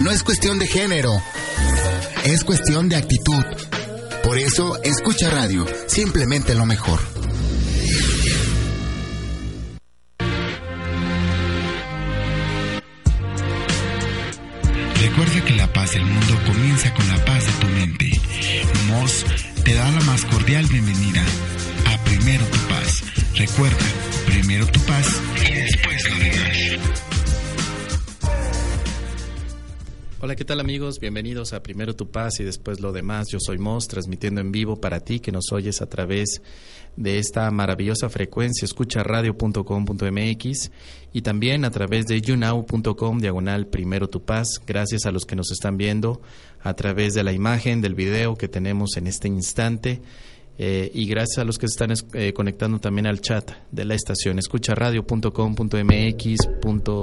No es cuestión de género, es cuestión de actitud. Por eso, escucha radio, simplemente lo mejor. Recuerda que la paz del mundo comienza con la paz de tu mente. Moss te da la más cordial bienvenida a Primero tu Paz. Recuerda, primero tu paz y después lo demás. Hola, ¿qué tal amigos? Bienvenidos a Primero Tu Paz y después lo demás. Yo soy Moss, transmitiendo en vivo para ti que nos oyes a través de esta maravillosa frecuencia escucharadio.com.mx y también a través de younow.com diagonal Primero Tu Paz. Gracias a los que nos están viendo a través de la imagen, del video que tenemos en este instante eh, y gracias a los que se están eh, conectando también al chat de la estación. Escucharadio.com.mx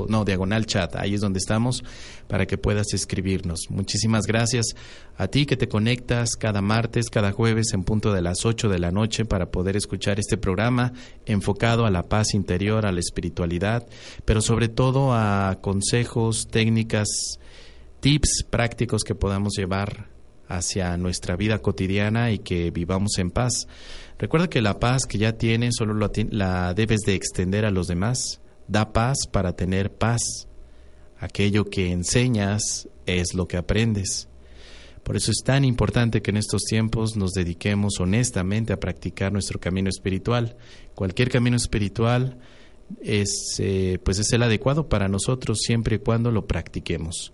no diagonal chat. Ahí es donde estamos para que puedas escribirnos. Muchísimas gracias a ti que te conectas cada martes cada jueves en punto de las 8 de la noche para poder escuchar este programa enfocado a la paz interior a la espiritualidad pero sobre todo a consejos técnicas tips prácticos que podamos llevar hacia nuestra vida cotidiana y que vivamos en paz. Recuerda que la paz que ya tienes solo la debes de extender a los demás. Da paz para tener paz. Aquello que enseñas es lo que aprendes. Por eso es tan importante que en estos tiempos nos dediquemos honestamente a practicar nuestro camino espiritual. Cualquier camino espiritual es, eh, pues es el adecuado para nosotros siempre y cuando lo practiquemos.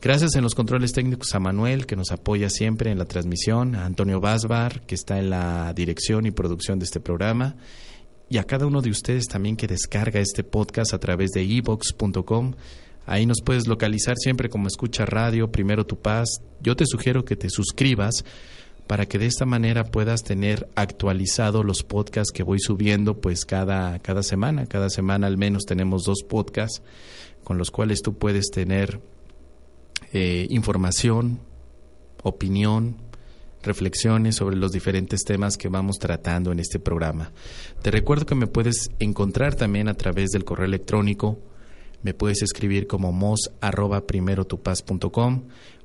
Gracias en los controles técnicos a Manuel, que nos apoya siempre en la transmisión, a Antonio Basbar, que está en la dirección y producción de este programa, y a cada uno de ustedes también que descarga este podcast a través de ebox.com. Ahí nos puedes localizar siempre como escucha radio, primero tu paz. Yo te sugiero que te suscribas para que de esta manera puedas tener actualizado los podcasts que voy subiendo pues cada, cada semana. Cada semana al menos tenemos dos podcasts con los cuales tú puedes tener eh, información, opinión, reflexiones sobre los diferentes temas que vamos tratando en este programa. Te recuerdo que me puedes encontrar también a través del correo electrónico. Me puedes escribir como mos arroba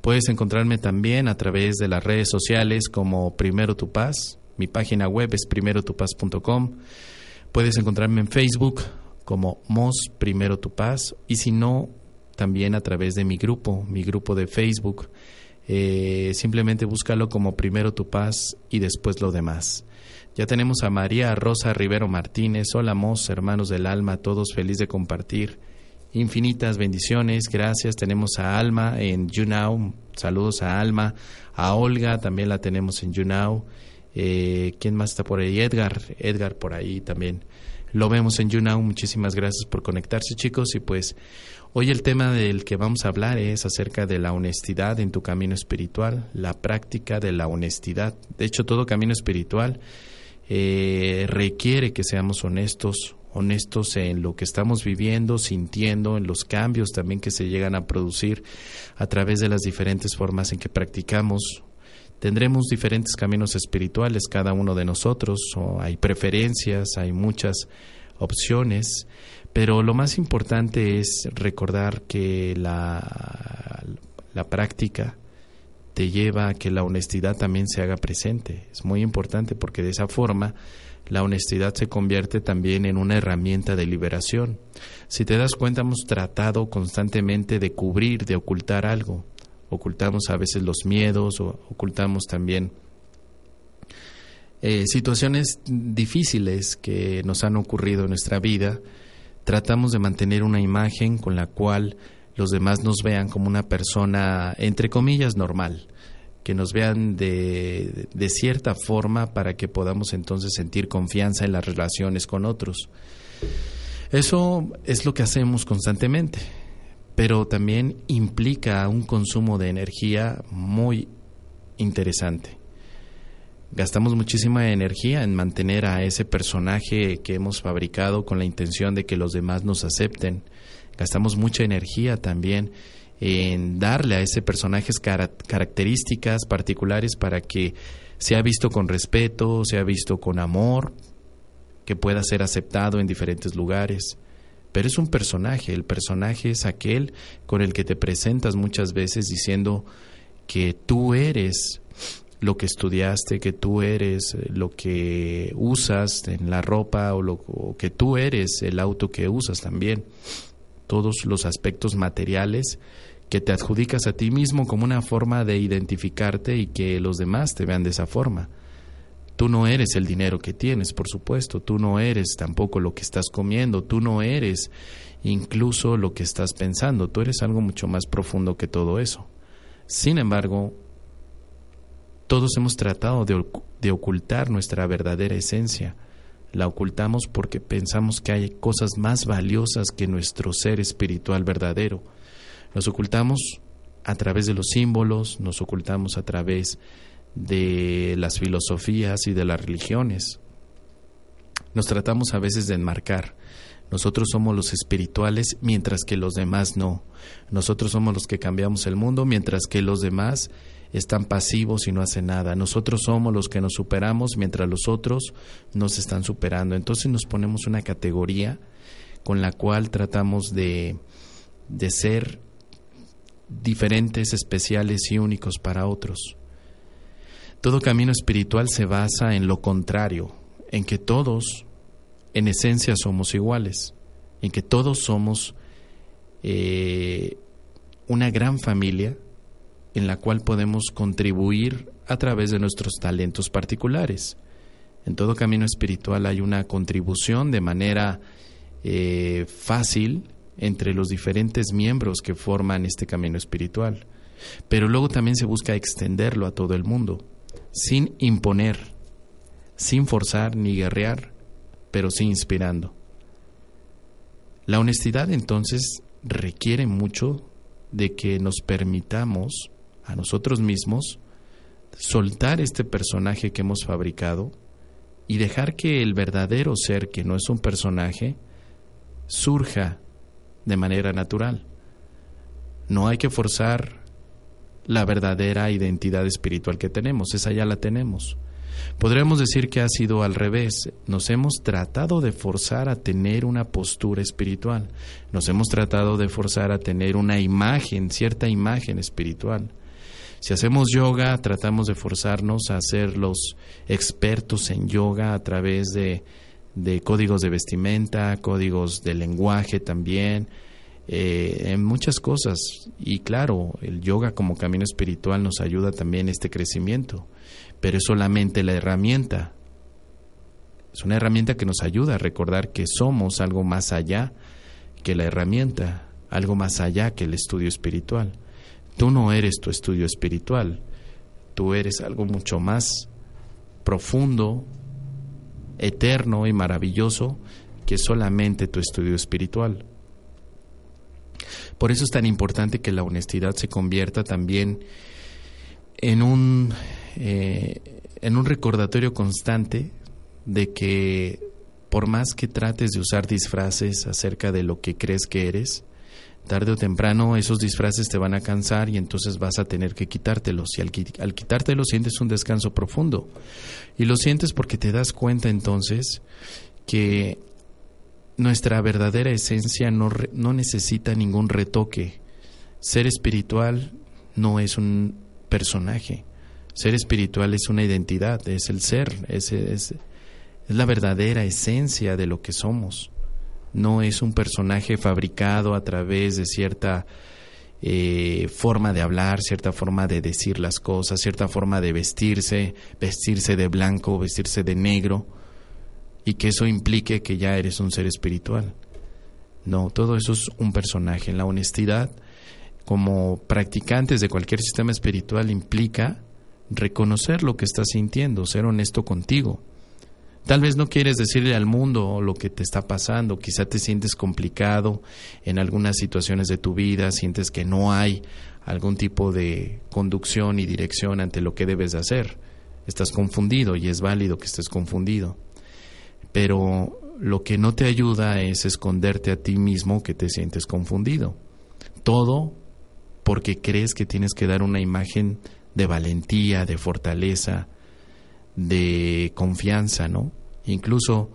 Puedes encontrarme también a través de las redes sociales como Primero Tu Paz. Mi página web es primerotupaz.com. Puedes encontrarme en Facebook como Mos Primero Tu Paz. Y si no, también a través de mi grupo, mi grupo de Facebook. Eh, simplemente búscalo como primero tu paz y después lo demás. Ya tenemos a María Rosa Rivero Martínez. Hola, Mos, hermanos del alma, todos felices de compartir. Infinitas bendiciones, gracias. Tenemos a Alma en YouNow. Saludos a Alma. A Olga también la tenemos en YouNow. Eh, ¿Quién más está por ahí? Edgar. Edgar por ahí también. Lo vemos en YouNow. Muchísimas gracias por conectarse, chicos. Y pues Hoy el tema del que vamos a hablar es acerca de la honestidad en tu camino espiritual, la práctica de la honestidad. De hecho, todo camino espiritual eh, requiere que seamos honestos, honestos en lo que estamos viviendo, sintiendo, en los cambios también que se llegan a producir a través de las diferentes formas en que practicamos. Tendremos diferentes caminos espirituales cada uno de nosotros, o hay preferencias, hay muchas opciones, pero lo más importante es recordar que la, la práctica te lleva a que la honestidad también se haga presente. Es muy importante porque de esa forma la honestidad se convierte también en una herramienta de liberación. Si te das cuenta, hemos tratado constantemente de cubrir, de ocultar algo. Ocultamos a veces los miedos, o ocultamos también eh, situaciones difíciles que nos han ocurrido en nuestra vida tratamos de mantener una imagen con la cual los demás nos vean como una persona, entre comillas, normal, que nos vean de, de, cierta forma para que podamos entonces sentir confianza en las relaciones con otros. Eso es lo que hacemos constantemente. Pero también implica un consumo de energía muy interesante. Gastamos muchísima energía en mantener a ese personaje que hemos fabricado con la intención de que los demás nos acepten. Gastamos mucha energía también en darle a ese personaje características particulares para que sea visto con respeto, sea visto con amor, que pueda ser aceptado en diferentes lugares. Pero es un personaje, el personaje es aquel con el que te presentas muchas veces diciendo que tú eres lo que estudiaste, que tú eres lo que usas en la ropa o, lo, que tú eres el auto que usas también. Todos los aspectos materiales que te adjudicas a ti mismo como una forma de identificarte y que los demás te vean de esa forma. Tú no eres el dinero que tienes, por supuesto, tú no eres tampoco lo que estás comiendo, tú no eres incluso lo que estás pensando, tú eres algo mucho más profundo que todo eso. Sin embargo, todos hemos tratado de, ocultar nuestra verdadera esencia. La ocultamos porque pensamos que hay cosas más valiosas que nuestro ser espiritual verdadero nos ocultamos a través de los símbolos, nos ocultamos a través de las filosofías y de las religiones. Nos tratamos a veces de enmarcar. Nosotros somos los espirituales mientras que los demás no. Nosotros somos los que cambiamos el mundo mientras que los demás están pasivos y no hacen nada. Nosotros somos los que nos superamos mientras los otros nos están superando. Entonces nos ponemos una categoría con la cual tratamos de, de ser diferentes, especiales y únicos para otros. Todo camino espiritual se basa en lo contrario, en que todos, en esencia, somos iguales, en que todos somos eh, una gran familia en la cual podemos contribuir a través de nuestros talentos particulares. En todo camino espiritual hay una contribución de manera eh, fácil entre los diferentes miembros que forman este camino espiritual. Pero luego también se busca extenderlo a todo el mundo, sin imponer, sin forzar ni guerrear, pero sí inspirando. La honestidad entonces requiere mucho de que nos permitamos a nosotros mismos soltar este personaje que hemos fabricado y dejar que el verdadero ser, que no es un personaje, surja de manera natural. No hay que forzar la verdadera identidad espiritual que tenemos, esa ya la tenemos. Podríamos decir que ha sido al revés. Nos hemos tratado de forzar a tener una postura espiritual. Nos hemos tratado de forzar a tener una imagen, cierta imagen espiritual. Si hacemos yoga, tratamos de forzarnos a ser los expertos en yoga a través de de códigos de vestimenta, códigos de lenguaje también, eh, en muchas cosas. Y claro, el yoga como camino espiritual nos ayuda también este crecimiento, pero es solamente la herramienta. Es una herramienta que nos ayuda a recordar que somos algo más allá que la herramienta, algo más allá que el estudio espiritual. Tú no eres tu estudio espiritual, tú eres algo mucho más profundo, eterno y maravilloso que solamente tu estudio espiritual. Por eso es tan importante que la honestidad se convierta también en un, eh, en un recordatorio constante de que por más que trates de usar disfraces acerca de lo que crees que eres, tarde o temprano esos disfraces te van a cansar y entonces vas a tener que quitártelos. Y al, al quitártelos sientes un descanso profundo. Y lo sientes porque te das cuenta entonces que nuestra verdadera esencia no, no necesita ningún retoque. Ser espiritual no es un personaje. Ser espiritual es una identidad, es el ser, es, es la verdadera esencia de lo que somos no es un personaje fabricado a través de cierta eh, forma de hablar, cierta forma de decir las cosas, cierta forma de vestirse, vestirse de blanco, vestirse de negro, y que eso implique que ya eres un ser espiritual. No, todo eso es un personaje. La honestidad, como practicantes de cualquier sistema espiritual, implica reconocer lo que estás sintiendo, ser honesto contigo Tal vez no quieres decirle al mundo lo que te está pasando, quizá te sientes complicado en algunas situaciones de tu vida, sientes que no hay algún tipo de conducción y dirección ante lo que debes de hacer. Estás confundido y es válido que estés confundido. Pero lo que no te ayuda es esconderte a ti mismo que te sientes confundido. Todo porque crees que tienes que dar una imagen de valentía, de fortaleza, de confianza, ¿no? Incluso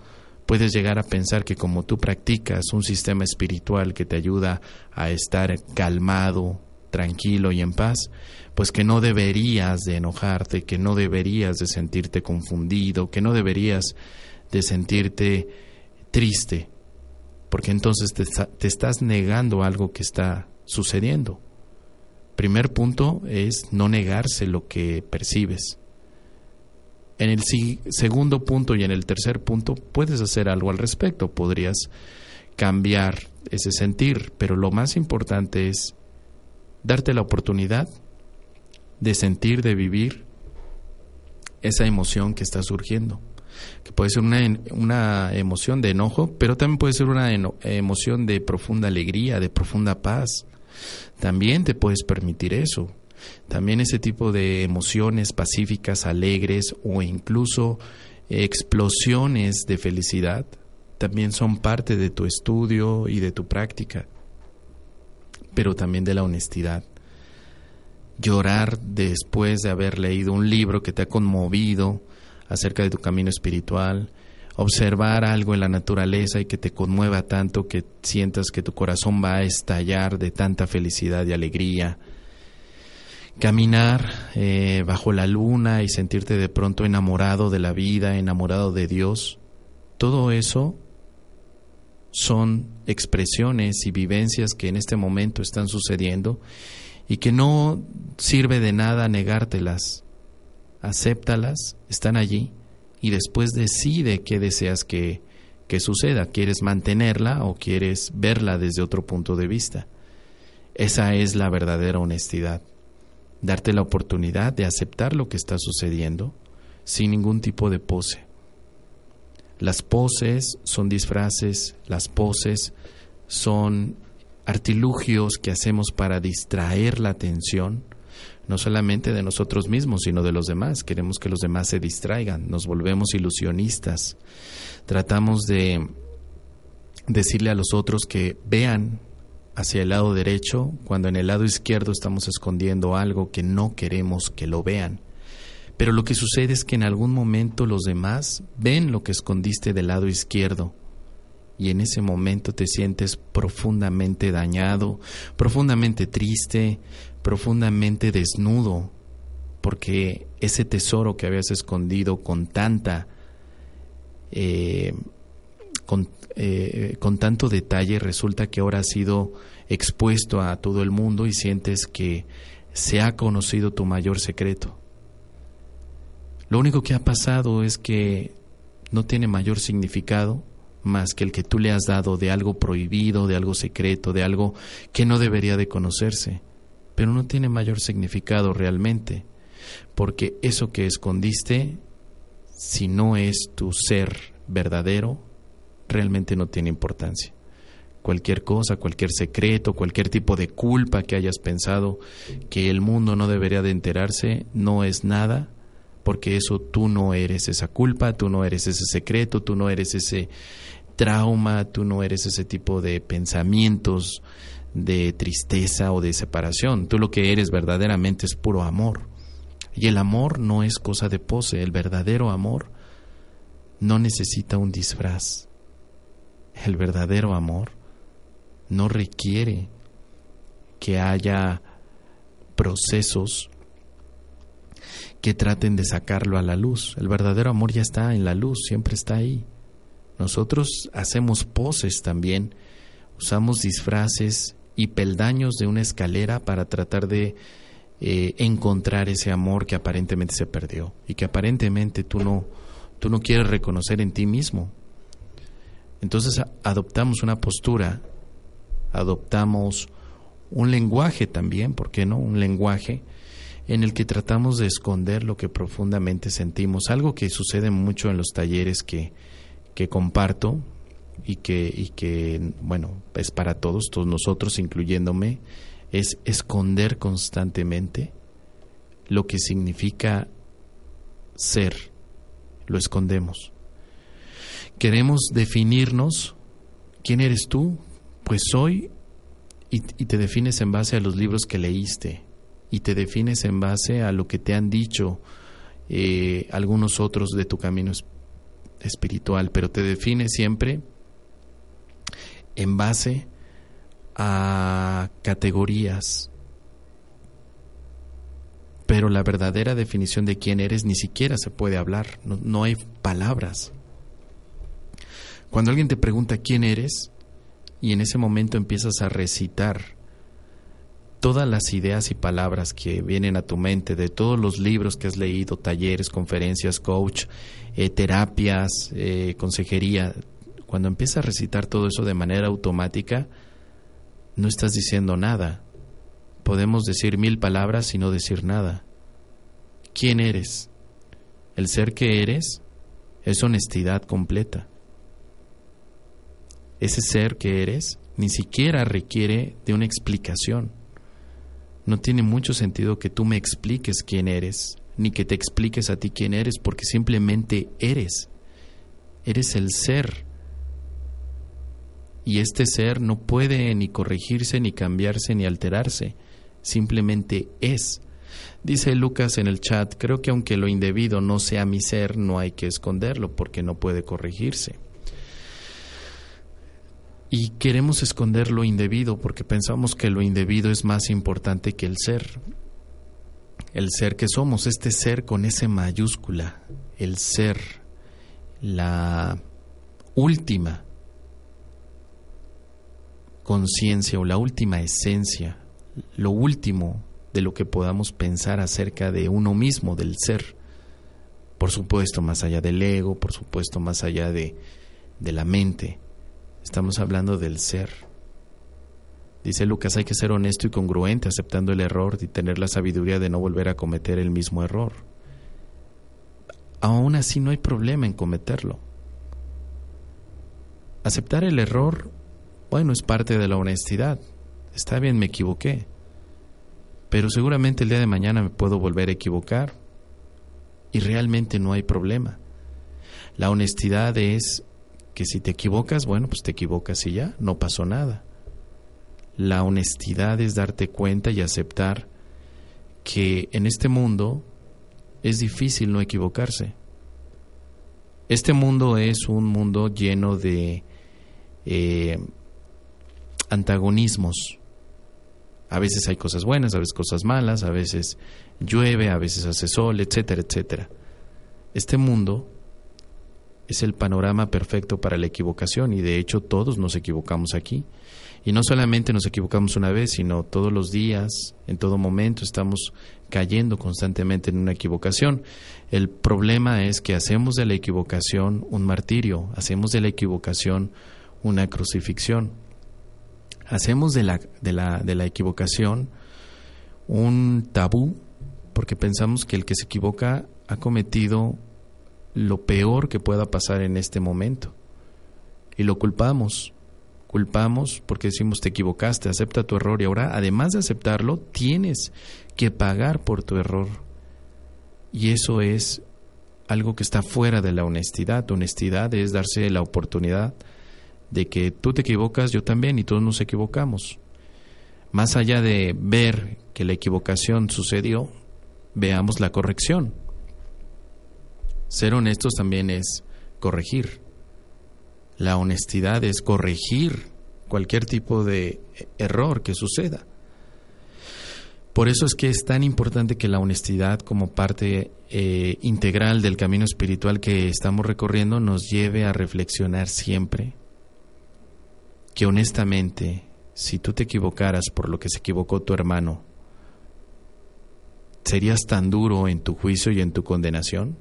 puedes llegar a pensar que como tú practicas un sistema espiritual que te ayuda a estar calmado, tranquilo y en paz, pues que no deberías de enojarte, que no deberías de sentirte confundido, que no deberías de sentirte triste, porque entonces te, te estás negando algo que está sucediendo. Primer punto es no negarse lo que percibes. En el segundo punto y en el tercer punto puedes hacer algo al respecto, podrías cambiar ese sentir, pero lo más importante es darte la oportunidad de sentir, de vivir esa emoción que está surgiendo, que puede ser una, una emoción de enojo, pero también puede ser una emoción de profunda alegría, de profunda paz. También te puedes permitir eso. También ese tipo de emociones pacíficas, alegres o incluso explosiones de felicidad también son parte de tu estudio y de tu práctica, pero también de la honestidad. Llorar después de haber leído un libro que te ha conmovido acerca de tu camino espiritual, observar algo en la naturaleza y que te conmueva tanto que sientas que tu corazón va a estallar de tanta felicidad y alegría, caminar eh, bajo la luna y sentirte de pronto enamorado de la vida, enamorado de Dios, todo eso son expresiones y vivencias que en este momento están sucediendo y que no sirve de nada negártelas. Acéptalas, están allí y después decide qué deseas que, que suceda. ¿Quieres mantenerla o quieres verla desde otro punto de vista? Esa es la verdadera honestidad darte la oportunidad de aceptar lo que está sucediendo sin ningún tipo de pose. Las poses son disfraces, las poses son artilugios que hacemos para distraer la atención, no solamente de nosotros mismos, sino de los demás. Queremos que los demás se distraigan, nos volvemos ilusionistas. Tratamos de decirle a los otros que vean hacia el lado derecho cuando en el lado izquierdo estamos escondiendo algo que no queremos que lo vean. Pero lo que sucede es que en algún momento los demás ven lo que escondiste del lado izquierdo y en ese momento te sientes profundamente dañado, profundamente triste, profundamente desnudo, porque ese tesoro que habías escondido con tanta eh, con, eh, con tanto detalle, resulta que ahora has sido expuesto a todo el mundo y sientes que se ha conocido tu mayor secreto. Lo único que ha pasado es que no tiene mayor significado más que el que tú le has dado de algo prohibido, de algo secreto, de algo que no debería de conocerse, pero no tiene mayor significado realmente, porque eso que escondiste, si no es tu ser verdadero, realmente no tiene importancia. Cualquier cosa, cualquier secreto, cualquier tipo de culpa que hayas pensado que el mundo no debería de enterarse, no es nada, porque eso tú no eres esa culpa, tú no eres ese secreto, tú no eres ese trauma, tú no eres ese tipo de pensamientos de tristeza o de separación. Tú lo que eres verdaderamente es puro amor. Y el amor no es cosa de pose, el verdadero amor no necesita un disfraz. El verdadero amor no requiere que haya procesos que traten de sacarlo a la luz. El verdadero amor ya está en la luz, siempre está ahí. Nosotros hacemos poses también, usamos disfraces y peldaños de una escalera para tratar de eh, encontrar ese amor que aparentemente se perdió y que aparentemente tú no, tú no quieres reconocer en ti mismo. Entonces adoptamos una postura, adoptamos un lenguaje también, ¿por qué no? Un lenguaje en el que tratamos de esconder lo que profundamente sentimos, algo que sucede mucho en los talleres que, que comparto y que, y que, bueno, es para todos, todos nosotros, incluyéndome, es esconder constantemente lo que significa ser, lo escondemos. Queremos definirnos, ¿quién eres tú? Pues soy, y, y te defines en base a los libros que leíste, y te defines en base a lo que te han dicho eh, algunos otros de tu camino espiritual, pero te defines siempre en base a categorías. Pero la verdadera definición de quién eres ni siquiera se puede hablar, no, hay palabras. Cuando alguien te pregunta quién eres y en ese momento empiezas a recitar todas las ideas y palabras que vienen a tu mente, de todos los libros que has leído, talleres, conferencias, coach, eh, terapias, eh, consejería, cuando empiezas a recitar todo eso de manera automática, no estás diciendo nada. Podemos decir mil palabras y no decir nada. ¿Quién eres? El ser que eres es honestidad completa. Ese ser que eres ni siquiera requiere de una explicación no tiene mucho sentido que tú me expliques quién eres, ni que te expliques a ti quién eres, porque simplemente eres. Eres el ser. Y este ser no puede ni corregirse, ni cambiarse, ni alterarse. Simplemente es. Dice Lucas en el chat, creo que aunque lo indebido no sea mi ser, no hay que esconderlo porque no puede corregirse y queremos esconder lo indebido porque pensamos que lo indebido es más importante que el ser. El ser que somos, este ser con ese mayúscula, el ser, la última conciencia o la última esencia, lo último de lo que podamos pensar acerca de uno mismo, del ser. Por supuesto, más allá del ego, por supuesto, más allá de, de la mente Estamos hablando del ser. Dice Lucas, hay que ser honesto y congruente aceptando el error y tener la sabiduría de no volver a cometer el mismo error. Aún así no hay problema en cometerlo. Aceptar el error, bueno, es parte de la honestidad. Está bien, me equivoqué. Pero seguramente el día de mañana me puedo volver a equivocar. Y realmente no hay problema. La honestidad es que si te equivocas, bueno, pues te equivocas y ya, no pasó nada. La honestidad es darte cuenta y aceptar que en este mundo es difícil no equivocarse. Este mundo es un mundo lleno de eh, antagonismos. A veces hay cosas buenas, a veces cosas malas, a veces llueve, a veces hace sol, etcétera, etcétera. Este mundo es el panorama perfecto para la equivocación y de hecho todos nos equivocamos aquí. Y no solamente nos equivocamos una vez, sino todos los días, en todo momento estamos cayendo constantemente en una equivocación. El problema es que hacemos de la equivocación un martirio, hacemos de la equivocación una crucifixión. Hacemos de la, de la, de la equivocación un tabú porque pensamos que el que se equivoca ha cometido lo peor que pueda pasar en este momento. Y lo culpamos. Culpamos porque decimos te equivocaste, acepta tu error y ahora, además de aceptarlo, tienes que pagar por tu error. Y eso es algo que está fuera de la honestidad. Honestidad es darse la oportunidad de que tú te equivocas, yo también, y todos nos equivocamos. Más allá de ver que la equivocación sucedió, veamos la corrección. Ser honestos también es corregir. La honestidad es corregir cualquier tipo de error que suceda. Por eso es que es tan importante que la honestidad como parte eh, integral del camino espiritual que estamos recorriendo nos lleve a reflexionar siempre que honestamente, si tú te equivocaras por lo que se equivocó tu hermano, ¿serías tan duro en tu juicio y en tu condenación?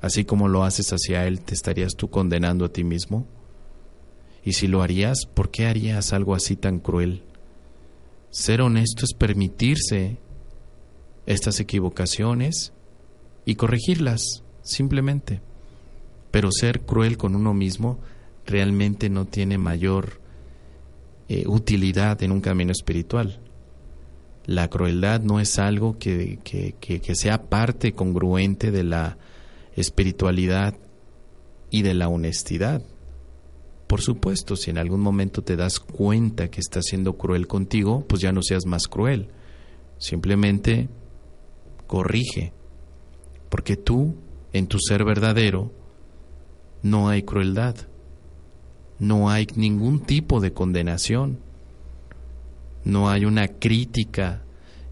así como lo haces hacia Él, ¿te estarías tú condenando a ti mismo? Y si lo harías, ¿por qué harías algo así tan cruel? Ser honesto es permitirse estas equivocaciones y corregirlas, simplemente. Pero ser cruel con uno mismo realmente no tiene mayor eh, utilidad en un camino espiritual. La crueldad no es algo que, que sea parte congruente de la espiritualidad y de la honestidad. Por supuesto, si en algún momento te das cuenta que estás siendo cruel contigo, pues ya no seas más cruel. Simplemente corrige. Porque tú, en tu ser verdadero, no hay crueldad. No hay ningún tipo de condenación. No hay una crítica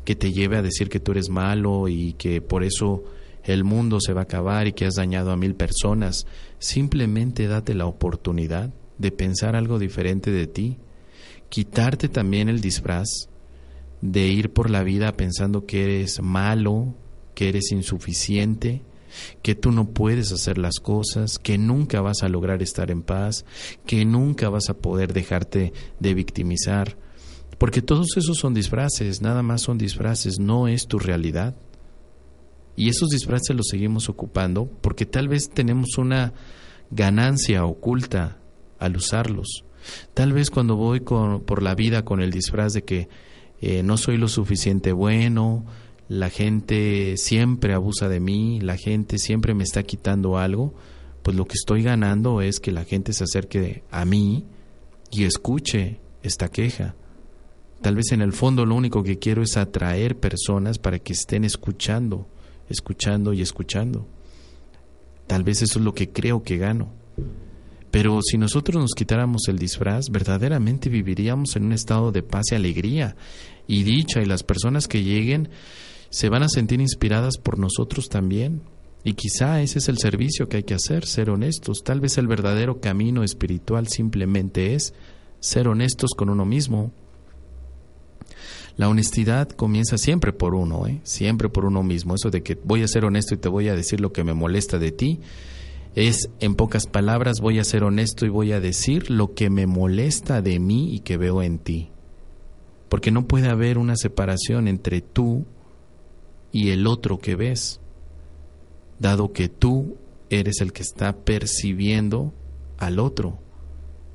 que te lleve a decir que tú eres malo y que por eso el mundo se va a acabar y que has dañado a mil personas. Simplemente date la oportunidad de pensar algo diferente de ti. Quitarte también el disfraz de ir por la vida pensando que eres malo, que eres insuficiente, que tú no puedes hacer las cosas, que nunca vas a lograr estar en paz, que nunca vas a poder dejarte de victimizar, porque todos esos son disfraces, nada más son disfraces, no es tu realidad. Y esos disfraces los seguimos ocupando porque tal vez tenemos una ganancia oculta al usarlos. Tal vez cuando voy por la vida con el disfraz de que eh, no soy lo suficiente bueno, la gente siempre abusa de mí, la gente siempre me está quitando algo, pues lo que estoy ganando es que la gente se acerque a mí y escuche esta queja. Tal vez en el fondo lo único que quiero es atraer personas para que estén escuchando, escuchando y escuchando. Tal vez eso es lo que creo que gano. Pero si nosotros nos quitáramos el disfraz, verdaderamente viviríamos en un estado de paz y alegría y dicha y las personas que lleguen se van a sentir inspiradas por nosotros también. Y quizá ese es el servicio que hay que hacer, ser honestos. Tal vez el verdadero camino espiritual simplemente es ser honestos con uno mismo. La honestidad comienza siempre por uno, ¿eh? siempre por uno mismo. Eso de que voy a ser honesto y te voy a decir lo que me molesta de ti, es, en pocas palabras, voy a ser honesto y voy a decir lo que me molesta de mí y que veo en ti. Porque no puede haber una separación entre tú y el otro que ves, dado que tú eres el que está percibiendo al otro.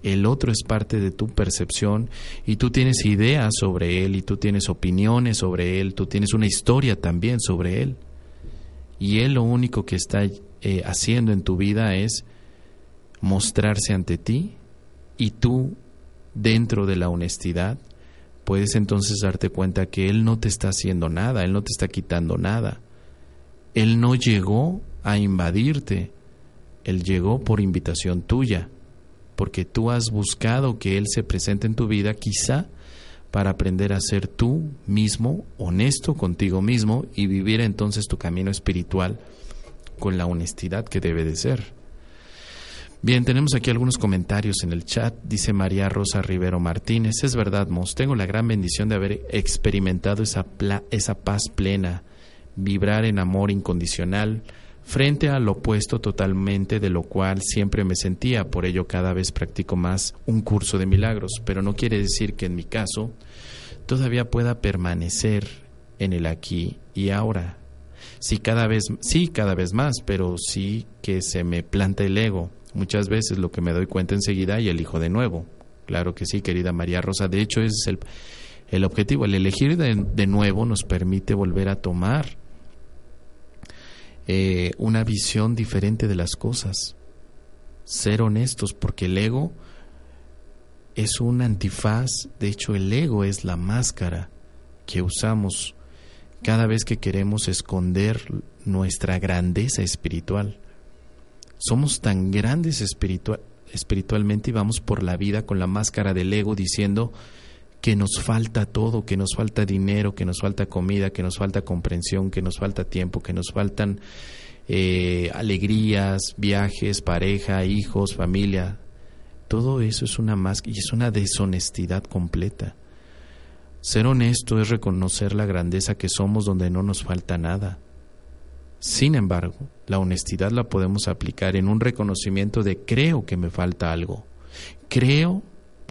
El otro es parte de tu percepción y tú tienes ideas sobre él y tú tienes opiniones sobre él, tú tienes una historia también sobre él. Y él lo único que está eh, haciendo en tu vida es mostrarse ante ti y tú dentro de la honestidad puedes entonces darte cuenta que Él no te está haciendo nada, Él no te está quitando nada. Él no llegó a invadirte, Él llegó por invitación tuya, porque tú has buscado que Él se presente en tu vida quizá para aprender a ser tú mismo, honesto contigo mismo y vivir entonces tu camino espiritual con la honestidad que debe de ser. Bien, tenemos aquí algunos comentarios en el chat. Dice María Rosa Rivero Martínez, es verdad, Mos, tengo la gran bendición de haber experimentado esa, esa paz plena, vibrar en amor incondicional, frente al opuesto totalmente de lo cual siempre me sentía. Por ello cada vez practico más un curso de milagros, pero no quiere decir que en mi caso todavía pueda permanecer en el aquí y ahora sí cada vez, sí cada vez más, pero sí que se me planta el ego. Muchas veces lo que me doy cuenta enseguida y elijo de nuevo. Claro que sí, querida María Rosa. De hecho, ese es el, el objetivo. El elegir de, de, nuevo nos permite volver a tomar eh, una visión diferente de las cosas. Ser honestos, porque el ego es un antifaz. De hecho, el ego es la máscara que usamos cada vez que queremos esconder nuestra grandeza espiritual. Somos tan grandes espiritualmente y vamos por la vida con la máscara del ego diciendo que nos falta todo, que nos falta dinero, que nos falta comida, que nos falta comprensión, que nos falta tiempo, que nos faltan eh, alegrías, viajes, pareja, hijos, familia. Todo eso es una máscara y es una deshonestidad completa. Ser honesto es reconocer la grandeza que somos donde no nos falta nada. Sin embargo, la honestidad la podemos aplicar en un reconocimiento de creo que me falta algo. Creo,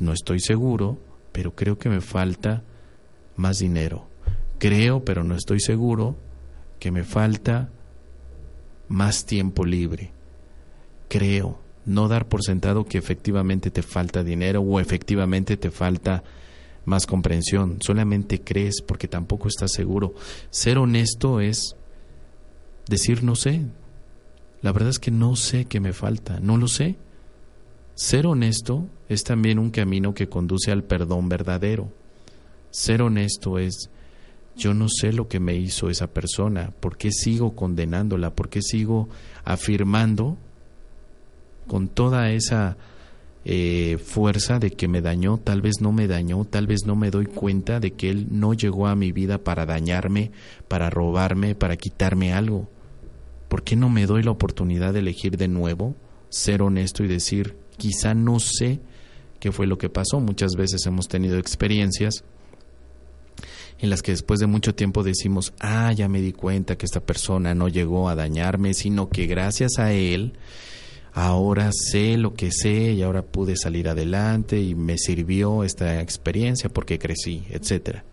no estoy seguro, pero creo que me falta más dinero. Creo, pero no estoy seguro, que me falta más tiempo libre. Creo, no dar por sentado que efectivamente te falta dinero o efectivamente te falta más comprensión. Solamente crees porque tampoco estás seguro. Ser honesto es decir no sé. La verdad es que no sé qué me falta, no lo sé. Ser honesto es también un camino que conduce al perdón verdadero. Ser honesto es yo no sé lo que me hizo esa persona, por qué sigo condenándola, por qué sigo afirmando con toda esa eh, fuerza de que me dañó, tal vez no me dañó, tal vez no me doy cuenta de que él no llegó a mi vida para dañarme, para robarme, para quitarme algo. ¿Por qué no me doy la oportunidad de elegir de nuevo, ser honesto y decir, quizá no sé qué fue lo que pasó? Muchas veces hemos tenido experiencias en las que después de mucho tiempo decimos, ah, ya me di cuenta que esta persona no llegó a dañarme, sino que gracias a él ahora sé lo que sé y ahora pude salir adelante y me sirvió esta experiencia porque crecí, etcétera.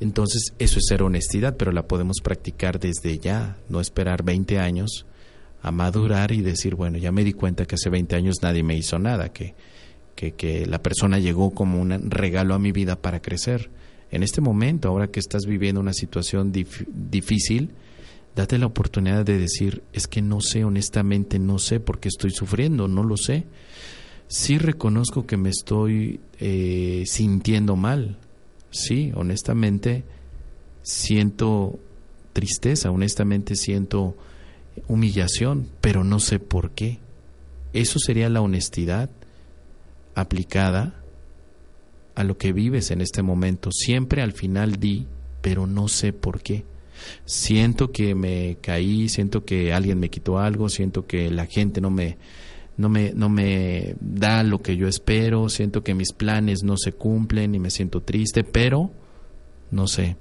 Entonces, eso es ser honestidad, pero la podemos practicar desde ya, no esperar 20 años a madurar y decir, bueno, ya me di cuenta que hace 20 años nadie me hizo nada, que, que, que la persona llegó como un regalo a mi vida para crecer en este momento, ahora que estás viviendo una situación difícil, date la oportunidad de decir, es que no sé, honestamente no sé por qué estoy sufriendo, no lo sé. Sí reconozco que me estoy eh, sintiendo mal, sí, honestamente siento tristeza, honestamente siento humillación, pero no sé por qué. Eso sería la honestidad aplicada a lo que vives en este momento. Siempre al final di, pero no sé por qué. Siento que me caí, siento que alguien me quitó algo, siento que la gente no me no me no me da lo que yo espero, siento que mis planes no se cumplen y me siento triste, pero no sé.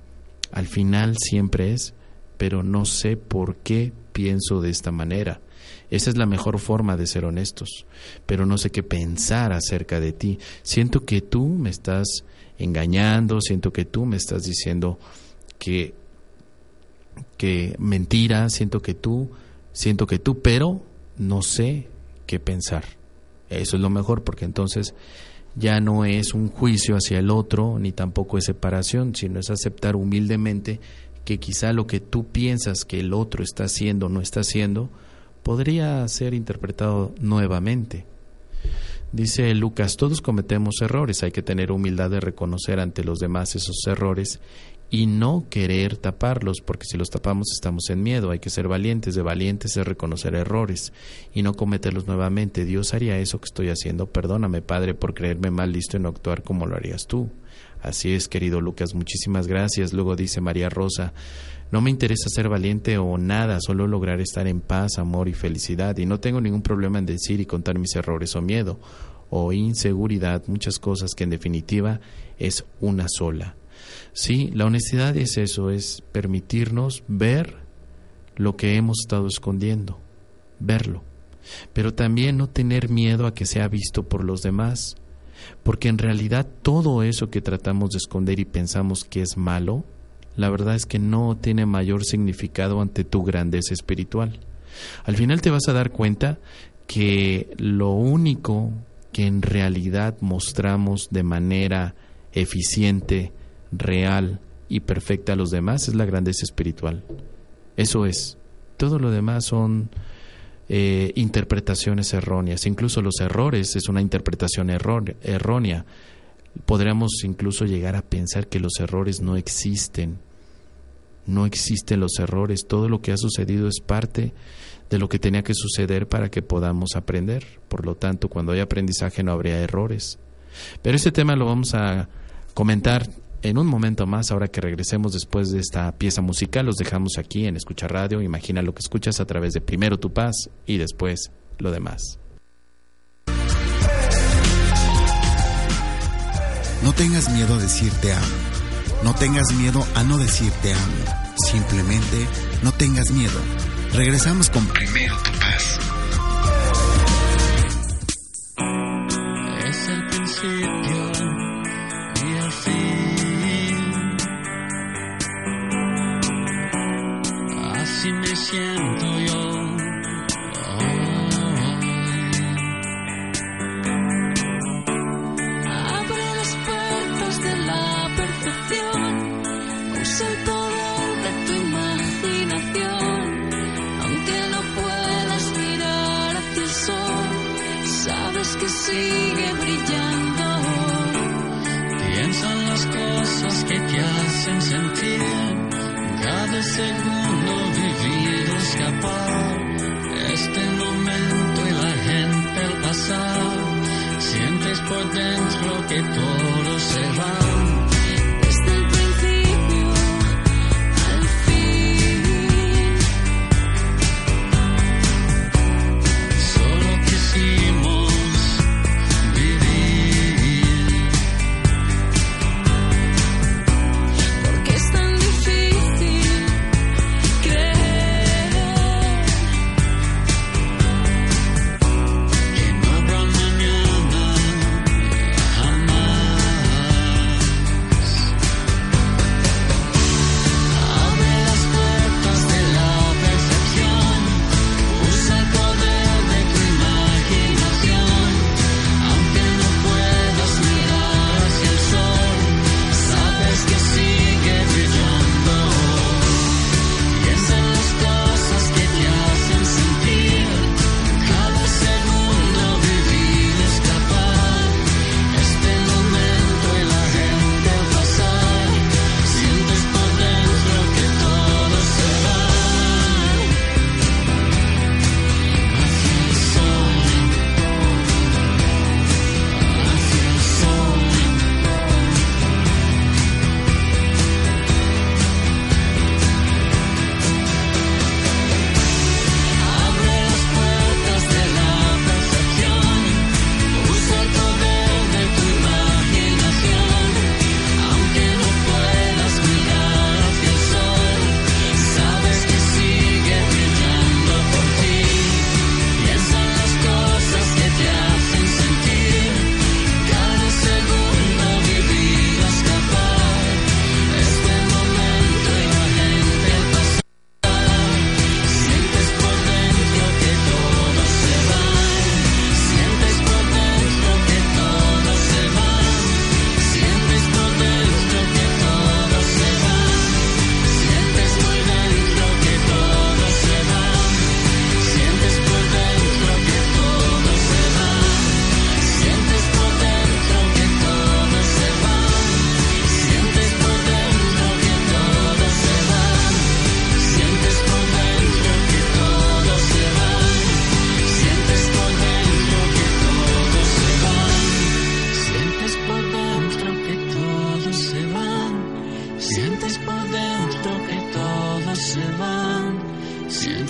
Al final siempre es, pero no sé por qué pienso de esta manera. Esa es la mejor forma de ser honestos, pero no sé qué pensar acerca de ti. Siento que tú me estás engañando, siento que tú me estás diciendo que que mentira, siento que tú, siento que tú, pero no sé qué pensar. Eso es lo mejor porque entonces ya no es un juicio hacia el otro ni tampoco es separación, sino es aceptar humildemente que quizá lo que tú piensas que el otro está haciendo no está haciendo, podría ser interpretado nuevamente. Dice Lucas, todos cometemos errores, hay que tener humildad de reconocer ante los demás esos errores y no querer taparlos, porque si los tapamos estamos en miedo, hay que ser valientes, de valientes es reconocer errores y no cometerlos nuevamente. Dios haría eso que estoy haciendo, perdóname Padre por creerme mal listo y no actuar como lo harías tú. Así es, querido Lucas, muchísimas gracias. Luego dice María Rosa, no me interesa ser valiente o nada, solo lograr estar en paz, amor y felicidad. Y no tengo ningún problema en decir y contar mis errores o miedo o inseguridad, muchas cosas que en definitiva es una sola. Sí, la honestidad es eso, es permitirnos ver lo que hemos estado escondiendo, verlo, pero también no tener miedo a que sea visto por los demás, porque en realidad todo eso que tratamos de esconder y pensamos que es malo, la verdad es que no tiene mayor significado ante tu grandeza espiritual. Al final te vas a dar cuenta que lo único que en realidad mostramos de manera eficiente, real y perfecta a los demás es la grandeza espiritual. Eso es. Todo lo demás son eh, interpretaciones erróneas. Incluso los errores es una interpretación errónea. Podríamos incluso llegar a pensar que los errores no existen. No existen los errores. Todo lo que ha sucedido es parte de lo que tenía que suceder para que podamos aprender. Por lo tanto, cuando hay aprendizaje no habría errores. Pero este tema lo vamos a comentar en un momento más, ahora que regresemos después de esta pieza musical. Los dejamos aquí en Escucha Radio. Imagina lo que escuchas a través de primero tu paz y después lo demás. No tengas miedo a decir te amo. No tengas miedo a no decir te amo. Simplemente no tengas miedo. Regresamos con Primero tu paz. Es el principio que todo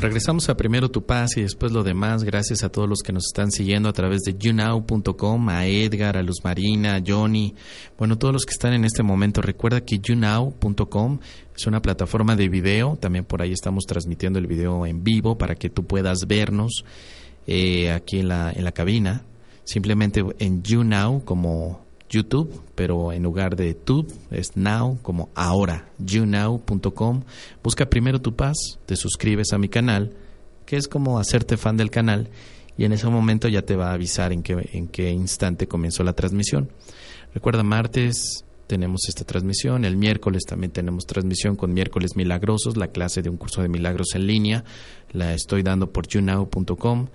Regresamos a primero tu paz y después lo demás. Gracias a todos los que nos están siguiendo a través de younow.com, a Edgar, a Luz Marina, a Johnny, bueno, todos los que están en este momento. Recuerda que younow.com es una plataforma de video. También por ahí estamos transmitiendo el video en vivo para que tú puedas vernos eh, aquí en la, en la cabina simplemente en YouNow como YouTube, pero en lugar de Tube es Now como ahora, younow.com. Busca primero tu paz, te suscribes a mi canal, que es como hacerte fan del canal y en ese momento ya te va a avisar en qué, en qué instante comenzó la transmisión. Recuerda, martes tenemos esta transmisión, el miércoles también tenemos transmisión con miércoles milagrosos, la clase de un curso de milagros en línea, la estoy dando por younow.com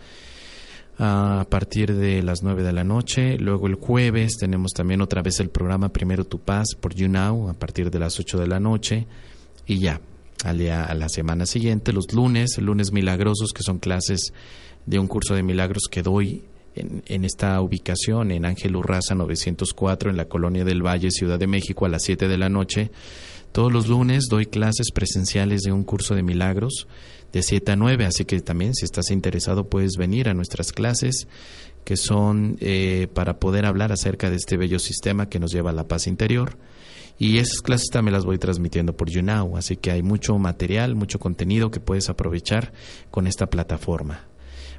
a partir de las 9 de la noche. Luego el jueves tenemos también otra vez el programa Primero Tu Paz por YouNow a partir de las 8 de la noche. Y ya, al día, a la semana siguiente, los lunes, lunes milagrosos, que son clases de un curso de milagros que doy en, en, esta ubicación, en Ángel Urraza 904, en la Colonia del Valle, Ciudad de México, a las 7 de la noche. Todos los lunes doy clases presenciales de un curso de milagros de 7 a 9, así que también si estás interesado puedes venir a nuestras clases que son eh, para poder hablar acerca de este bello sistema que nos lleva a la paz interior. Y esas clases también las voy transmitiendo por YouNow, así que hay mucho material, mucho contenido que puedes aprovechar con esta plataforma.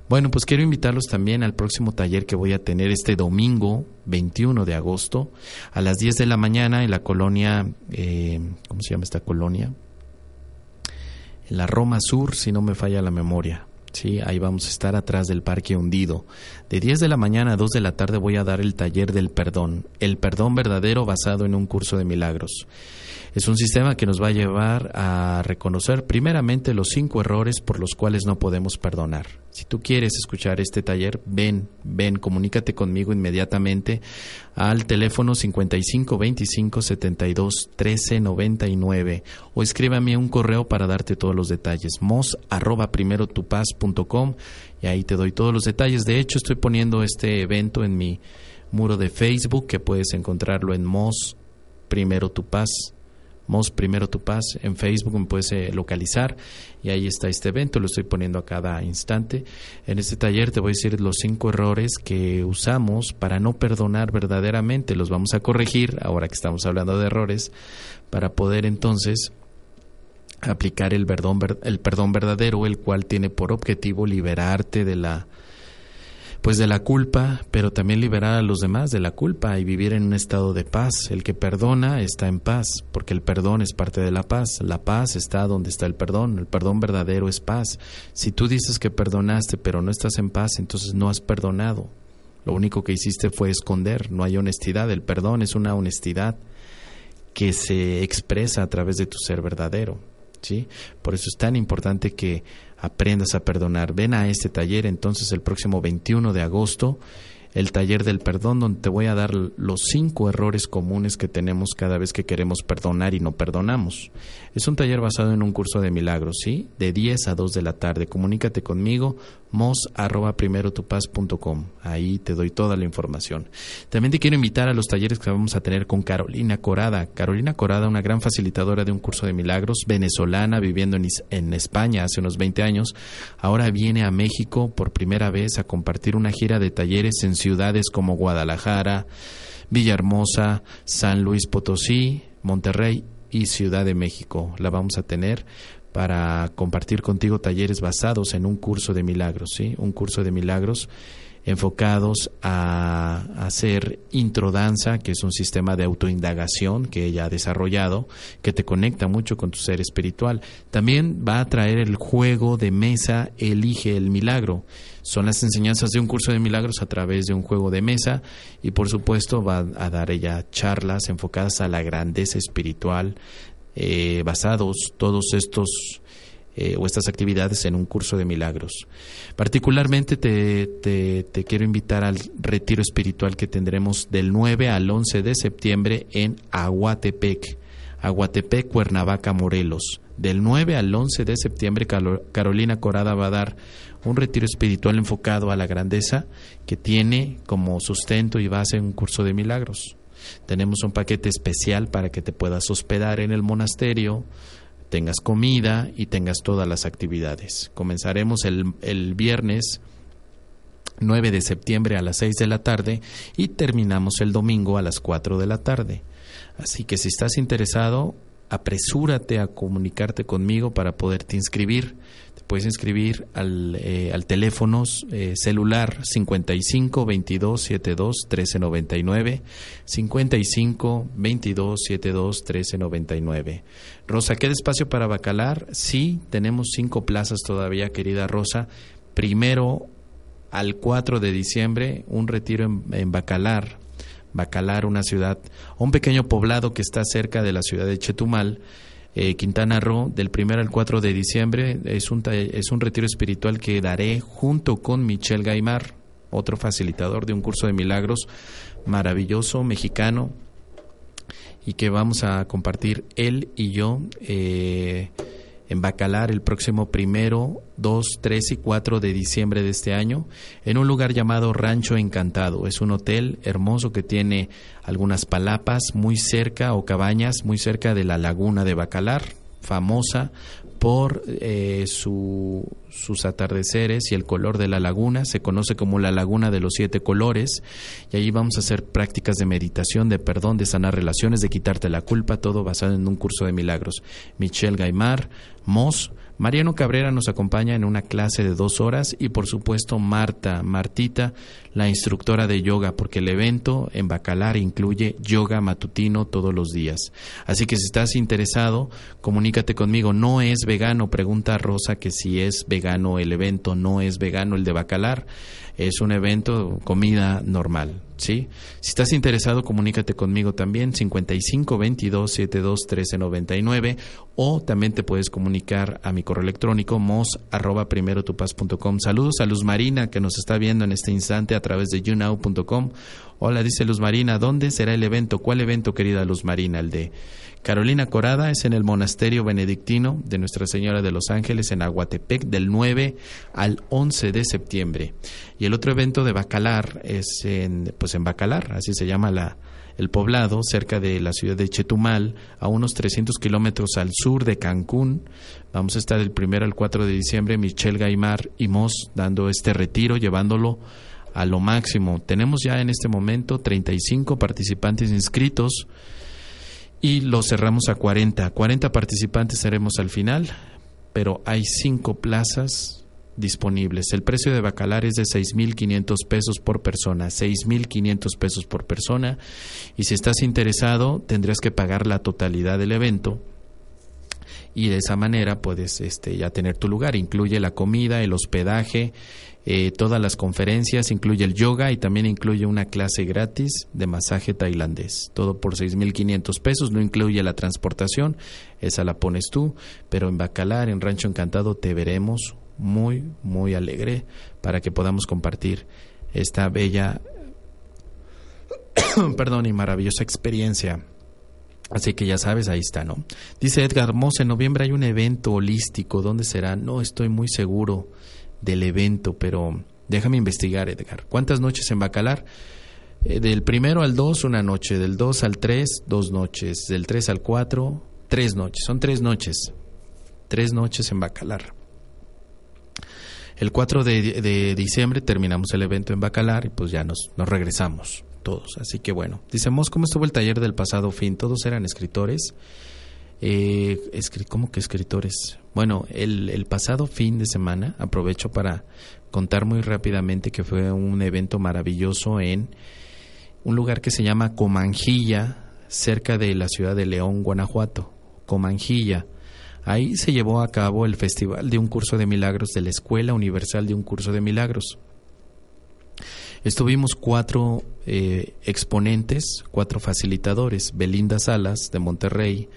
Bueno, pues quiero invitarlos también al próximo taller que voy a tener este domingo 21 de agosto a las 10 de la mañana en la colonia, eh, ¿cómo se llama esta colonia? La Roma Sur, si no me falla la memoria. Sí, ahí vamos a estar atrás del Parque Hundido. De 10 de la mañana a 2 de la tarde voy a dar el taller del perdón, el perdón verdadero basado en un curso de milagros. Es un sistema que nos va a llevar a reconocer primeramente los cinco errores por los cuales no podemos perdonar. Si tú quieres escuchar este taller, ven, ven, comunícate conmigo inmediatamente al teléfono 55 25 72 13 99 o escríbame un correo para darte todos los detalles. mos arroba primero y ahí te doy todos los detalles. De hecho, estoy poniendo este evento en mi muro de Facebook que puedes encontrarlo en mos primero tu paz Mos Primero Tu Paz. En Facebook me puedes eh, localizar y ahí está este evento, lo estoy poniendo a cada instante. En este taller te voy a decir los cinco errores que usamos para no perdonar verdaderamente. Los vamos a corregir ahora que estamos hablando de errores para poder entonces aplicar el perdón, el perdón verdadero, el cual tiene por objetivo liberarte de la pues de la culpa, pero también liberar a los demás de la culpa y vivir en un estado de paz. El que perdona está en paz, porque el perdón es parte de la paz. La paz está donde está el perdón. El perdón verdadero es paz. Si tú dices que perdonaste, pero no estás en paz, entonces no has perdonado. Lo único que hiciste fue esconder, no hay honestidad. El perdón es una honestidad que se expresa a través de tu ser verdadero. ¿Sí? Por eso es tan importante que aprendas a perdonar. Ven a este taller entonces el próximo 21 de agosto el taller del perdón, donde te voy a dar los cinco errores comunes que tenemos cada vez que queremos perdonar y no perdonamos. Es un taller basado en un curso de milagros, ¿sí? De 10 a 2 de la tarde. Comunícate conmigo, mos arroba primero tu Ahí te doy toda la información. También te quiero invitar a los talleres que vamos a tener con Carolina Corada. Carolina Corada, una gran facilitadora de un curso de milagros, venezolana, viviendo en, en España hace unos 20 años. Ahora viene a México por primera vez a compartir una gira de talleres en ciudades como Guadalajara, Villahermosa, San Luis Potosí, Monterrey y Ciudad de México. La vamos a tener para compartir contigo talleres basados en un curso de milagros, ¿sí? Un curso de milagros enfocados a hacer introdanza, que es un sistema de autoindagación que ella ha desarrollado, que te conecta mucho con tu ser espiritual. También va a traer el juego de mesa Elige el Milagro. Son las enseñanzas de un curso de milagros a través de un juego de mesa y por supuesto va a dar ella charlas enfocadas a la grandeza espiritual, eh, basados todos estos eh, o estas actividades en un curso de milagros. Particularmente te, te, quiero invitar al retiro espiritual que tendremos del 9 al 11 de septiembre en Aguatepec, Aguatepec, Cuernavaca, Morelos. Del 9 al 11 de septiembre Carolina Corada va a dar un retiro espiritual enfocado a la grandeza que tiene como sustento y base un curso de milagros. Tenemos un paquete especial para que te puedas hospedar en el monasterio, tengas comida y tengas todas las actividades. Comenzaremos el, el viernes 9 de septiembre a las 6 de la tarde y terminamos el domingo a las 4 de la tarde. Así que si estás interesado, apresúrate a comunicarte conmigo para poderte inscribir. Puedes inscribir al, eh, al teléfono eh, celular 55 22 72 13 99 55 22 72 13 99. Rosa, ¿queda espacio para Bacalar? Sí, tenemos cinco plazas todavía, querida Rosa. Primero al 4 de diciembre, un retiro en Bacalar Bacalar, una ciudad, un pequeño poblado que está cerca de la ciudad de Chetumal, eh, Quintana Roo, del 1 al 4 de diciembre. Es un, es un retiro espiritual que daré junto con Michel Gaimar, otro facilitador de un curso de milagros maravilloso, mexicano, y que vamos a compartir él y yo. Eh, en Bacalar el próximo primero, 2, 3 y 4 de diciembre de este año, en un lugar llamado Rancho Encantado. Es un hotel hermoso que tiene algunas palapas muy cerca o cabañas muy cerca de la laguna de Bacalar, famosa por eh, su, sus atardeceres y el color de la laguna. Se conoce como la laguna de los siete colores. Y ahí vamos a hacer prácticas de meditación, de perdón, de sanar relaciones, de quitarte la culpa, todo basado en un curso de milagros. Michelle Gaimar, Moss, Mariano Cabrera nos acompaña en una clase de dos horas y por supuesto Marta, Martita, la instructora de yoga, porque el evento en Bacalar incluye yoga matutino todos los días. Así que si estás interesado, comunícate conmigo. No es vegano, pregunta Rosa que si es vegano el evento, no es vegano el de Bacalar es un evento, comida normal, ¿sí? Si estás interesado, comunícate conmigo también, 55 22 72 13 99, o también te puedes comunicar a mi correo electrónico mos arroba primerotupaz.com. Saludos a Luz Marina, que nos está viendo en este instante a través de younow.com. Hola, dice Luz Marina, ¿dónde será el evento? ¿Cuál evento, querida Luz Marina? El de Carolina Corada es en el monasterio benedictino de Nuestra Señora de los Ángeles en Aguatepec del 9 al 11 de septiembre. Y el otro evento de Bacalar es en, pues en Bacalar, así se llama la, el poblado, cerca de la ciudad de Chetumal, a unos 300 kilómetros al sur de Cancún. Vamos a estar el primero al 4 de diciembre, Michelle Gaimar y Moss dando este retiro, llevándolo a lo máximo. Tenemos ya en este momento 35 participantes inscritos y lo cerramos a 40. 40 participantes seremos al final, pero hay 5 plazas disponibles. El precio de Bacalar es de 6.500 pesos por persona, 6.500 pesos por persona. Y si estás interesado, tendrías que pagar la totalidad del evento. Y de esa manera puedes este, ya tener tu lugar. Incluye la comida, el hospedaje, eh, todas las conferencias, incluye el yoga y también incluye una clase gratis de masaje tailandés. Todo por 6.500 pesos, no incluye la transportación, esa la pones tú, pero en Bacalar, en Rancho Encantado, te veremos muy, muy alegre para que podamos compartir esta bella, perdón, y maravillosa experiencia. Así que ya sabes, ahí está, ¿no? Dice Edgar Moss, en noviembre hay un evento holístico, ¿dónde será? No estoy muy seguro del evento, pero déjame investigar, Edgar. ¿Cuántas noches en Bacalar? Eh, del primero al dos, una noche. Del dos al tres, dos noches. Del tres al cuatro, tres noches. Son tres noches. Tres noches en Bacalar. El 4 de, de, diciembre terminamos el evento en Bacalar y pues ya nos, nos regresamos todos. Así que bueno, decimos ¿cómo estuvo el taller del pasado fin? Todos eran escritores. Eh, ¿Cómo que escritores? Bueno, el, el pasado fin de semana aprovecho para contar muy rápidamente que fue un evento maravilloso en un lugar que se llama Comanjilla, cerca de la ciudad de León, Guanajuato. Comanjilla. Ahí se llevó a cabo el Festival de un Curso de Milagros de la Escuela Universal de un Curso de Milagros. Estuvimos cuatro eh, exponentes, cuatro facilitadores, Belinda Salas de Monterrey,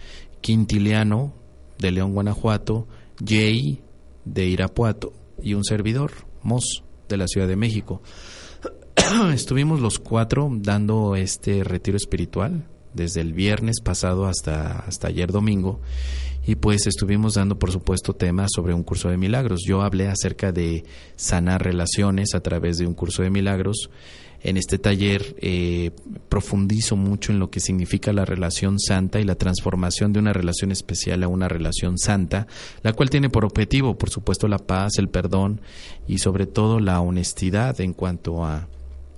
Quintiliano de León, Guanajuato, Jay de Irapuato y un servidor, Mos de la Ciudad de México. Estuvimos los cuatro dando este retiro espiritual desde el viernes pasado hasta, hasta ayer domingo y pues estuvimos dando por supuesto temas sobre un curso de milagros. Yo hablé acerca de sanar relaciones a través de un curso de milagros en este taller eh, profundizo mucho en lo que significa la relación santa y la transformación de una relación especial a una relación santa, la cual tiene por objetivo, por supuesto, la paz, el perdón y sobre todo la honestidad en cuanto a,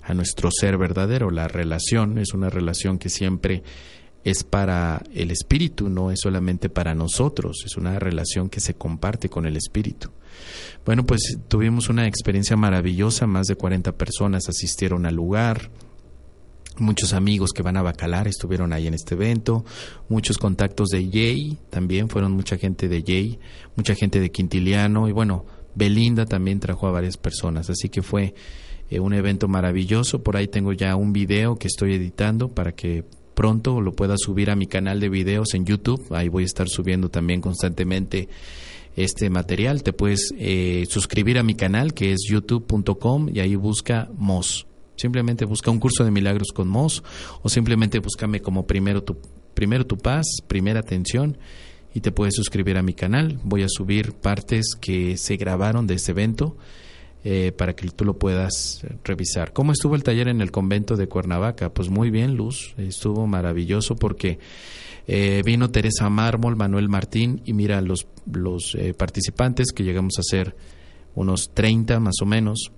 a nuestro ser verdadero. La relación es una relación que siempre es para el espíritu, no es solamente para nosotros, es una relación que se comparte con el espíritu. Bueno, pues tuvimos una experiencia maravillosa, más de 40 personas asistieron al lugar, muchos amigos que van a Bacalar estuvieron ahí en este evento, muchos contactos de Jay, también fueron mucha gente de Jay, mucha gente de Quintiliano y bueno, Belinda también trajo a varias personas, así que fue eh, un evento maravilloso, por ahí tengo ya un video que estoy editando para que pronto lo pueda subir a mi canal de videos en YouTube, ahí voy a estar subiendo también constantemente este material, te puedes eh, suscribir a mi canal que es youtube.com y ahí busca MOS. Simplemente busca un curso de milagros con MOS o simplemente búscame como primero tu, primero tu paz, primera atención y te puedes suscribir a mi canal. Voy a subir partes que se grabaron de este evento. Eh, para que tú lo puedas revisar. ¿Cómo estuvo el taller en el convento de Cuernavaca? Pues muy bien, Luz, estuvo maravilloso porque eh, vino Teresa Mármol, Manuel Martín y mira los, los eh, participantes que llegamos a ser unos 30 más o menos.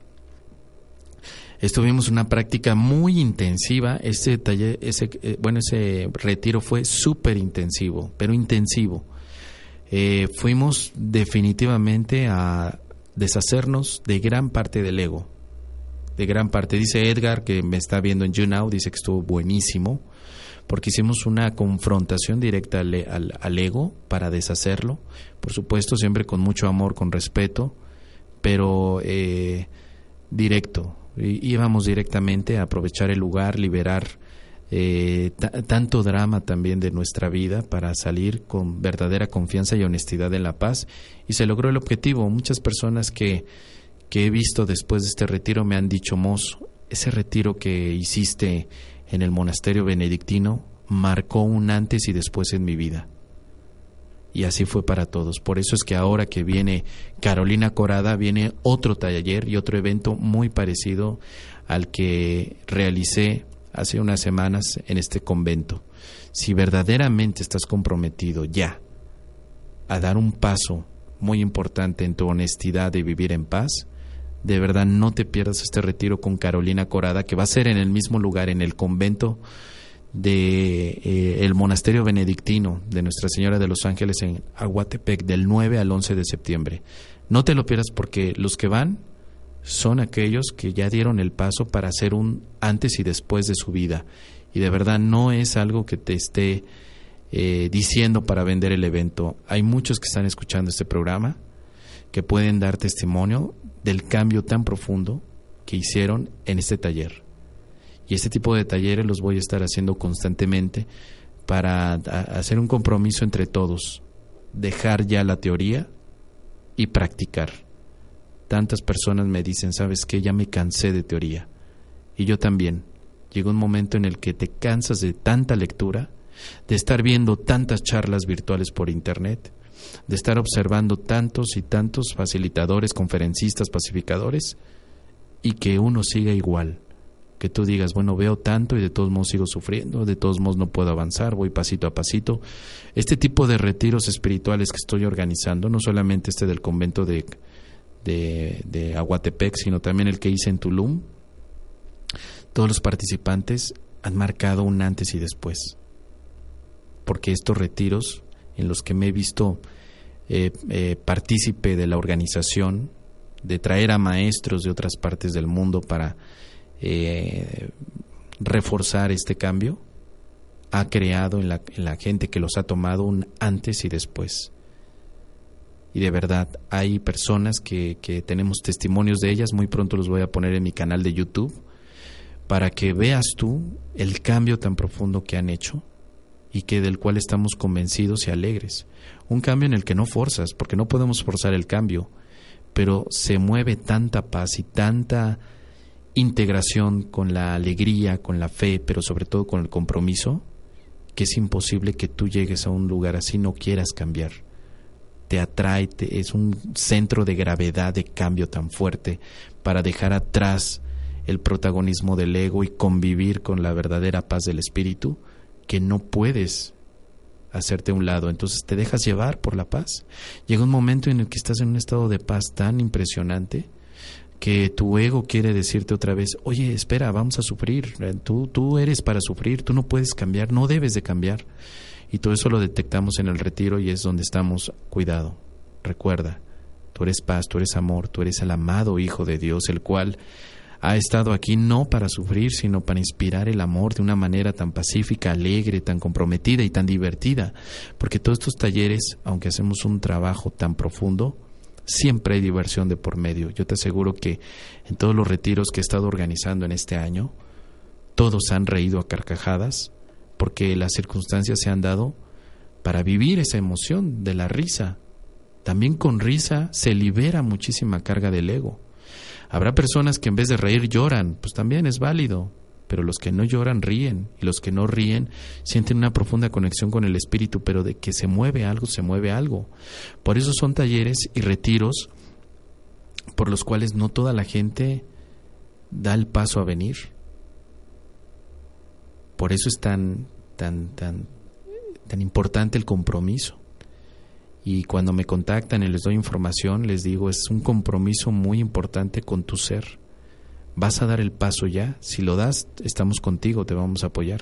Estuvimos una práctica muy intensiva. Ese taller, ese, bueno, ese retiro fue súper intensivo, pero intensivo. fuimos definitivamente a deshacernos de gran parte del ego. De gran parte. Dice Edgar, que me está viendo en YouNow, dice que estuvo buenísimo, porque hicimos una confrontación directa al, ego para deshacerlo. Por supuesto, siempre con mucho amor, con respeto, pero eh, directo. íbamos directamente a aprovechar el lugar, liberar eh, tanto drama también de nuestra vida para salir con verdadera confianza y honestidad en la paz y se logró el objetivo. Muchas personas que, que he visto después de este retiro me han dicho, Mos, ese retiro que hiciste en el monasterio benedictino marcó un antes y después en mi vida. Y así fue para todos. Por eso es que ahora que viene Carolina Corada, viene otro taller y otro evento muy parecido al que realicé hace unas semanas en este convento. Si verdaderamente estás comprometido ya a dar un paso muy importante en tu honestidad de vivir en paz, de verdad no te pierdas este retiro con Carolina Corada, que va a ser en el mismo lugar, en el convento de eh, el monasterio benedictino de Nuestra Señora de los Ángeles en Aguatepec del 9 al 11 de septiembre. No te lo pierdas porque los que van son aquellos que ya dieron el paso para hacer un antes y después de su vida. Y de verdad no es algo que te esté eh, diciendo para vender el evento. Hay muchos que están escuchando este programa que pueden dar testimonio del cambio tan profundo que hicieron en este taller. Y este tipo de talleres los voy a estar haciendo constantemente para hacer un compromiso entre todos, dejar ya la teoría y practicar Tantas personas me dicen, sabes que ya me cansé de teoría. Y yo también. Llega un momento en el que te cansas de tanta lectura, de estar viendo tantas charlas virtuales por Internet, de estar observando tantos y tantos facilitadores, conferencistas, pacificadores, y que uno siga igual. Que tú digas, bueno, veo tanto y de todos modos sigo sufriendo, de todos modos no puedo avanzar, voy pasito a pasito. Este tipo de retiros espirituales que estoy organizando, no solamente este del convento de de, Aguatepec, sino también el que hice en Tulum, todos los participantes han marcado un antes y después. Porque estos retiros en los que me he visto eh, eh, partícipe de la organización, de traer a maestros de otras partes del mundo para eh, reforzar este cambio, ha creado la, en la gente que los ha tomado un antes y después y de verdad hay personas que, que tenemos testimonios de ellas, muy pronto los voy a poner en mi canal de YouTube, para que veas tú el cambio tan profundo que han hecho y que del cual estamos convencidos y alegres. Un cambio en el que no forzas, porque no podemos forzar el cambio, pero se mueve tanta paz y tanta integración con la alegría, con la fe, pero sobre todo con el compromiso, que es imposible que tú llegues a un lugar así no quieras cambiar te atrae, es un centro de gravedad de cambio tan fuerte para dejar atrás el protagonismo del ego y convivir con la verdadera paz del espíritu, que no puedes hacerte un lado, entonces te dejas llevar por la paz. Llega un momento en el que estás en un estado de paz tan impresionante que tu ego quiere decirte otra vez, oye, espera, vamos a sufrir, tú, tú eres para sufrir, tú no puedes cambiar, no debes de cambiar. Y todo eso lo detectamos en el retiro y es donde estamos. Cuidado, recuerda, tú eres paz, tú eres amor, tú eres el amado Hijo de Dios, el cual ha estado aquí no para sufrir, sino para inspirar el amor de una manera tan pacífica, alegre, tan comprometida y tan divertida. Porque todos estos talleres, aunque hacemos un trabajo tan profundo, siempre hay diversión de por medio. Yo te aseguro que en todos los retiros que he estado organizando en este año, todos han reído a carcajadas, porque las circunstancias se han dado para vivir esa emoción de la risa. También con risa se libera muchísima carga del ego. Habrá personas que en vez de reír lloran, pues también es válido, pero los que no lloran ríen y los que no ríen sienten una profunda conexión con el espíritu, pero de que se mueve algo, se mueve algo. Por eso son talleres y retiros por los cuales no toda la gente da el paso a venir. Por eso es tan, tan, tan, tan importante el compromiso. Y cuando me contactan y les doy información, les digo, es un compromiso muy importante con tu ser. Vas a dar el paso ya. Si lo das, estamos contigo, te vamos a apoyar.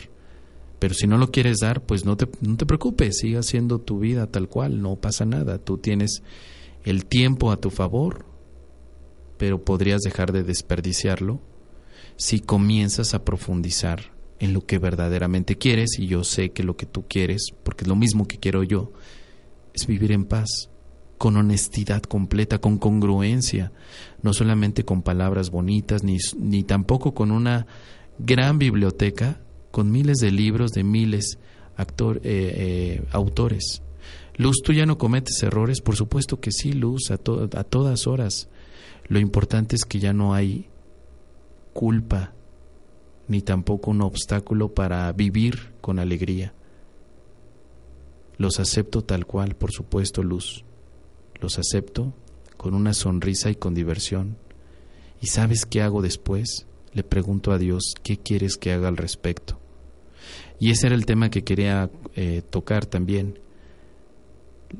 Pero si no lo quieres dar, pues no te, no te preocupes, siga haciendo tu vida tal cual, no pasa nada. Tú tienes el tiempo a tu favor, pero podrías dejar de desperdiciarlo si comienzas a profundizar en lo que verdaderamente quieres, y yo sé que lo que tú quieres, porque es lo mismo que quiero yo, es vivir en paz, con honestidad completa, con congruencia, no solamente con palabras bonitas, ni, ni tampoco con una gran biblioteca, con miles de libros de miles actor, eh, eh, autores. Luz, tú ya no cometes errores, por supuesto que sí, Luz, a, a todas horas. Lo importante es que ya no hay culpa, ni tampoco un obstáculo para vivir con alegría. Los acepto tal cual, por supuesto, Luz. Los acepto con una sonrisa y con diversión. ¿Y sabes qué hago después? Le pregunto a Dios, ¿qué quieres que haga al respecto? Y ese era el tema que quería eh, tocar también.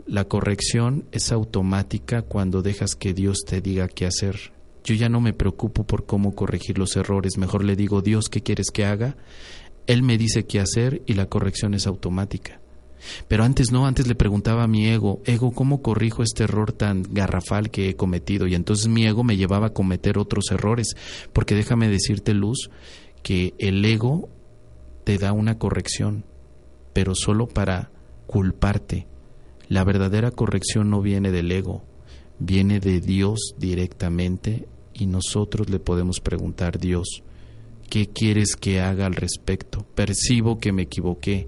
La corrección es automática cuando dejas que Dios te diga qué hacer. Yo ya no me preocupo por cómo corregir los errores, mejor le digo, Dios, ¿qué quieres que haga? Él me dice qué hacer y la corrección es automática. Pero antes no, antes le preguntaba a mi ego, ego, ¿cómo corrijo este error tan garrafal que he cometido? Y entonces mi ego me llevaba a cometer otros errores, porque déjame decirte, Luz, que el ego te da una corrección, pero solo para culparte. La verdadera corrección no viene del ego, viene de Dios directamente y nosotros le podemos preguntar, Dios, ¿qué quieres que haga al respecto? Percibo que me equivoqué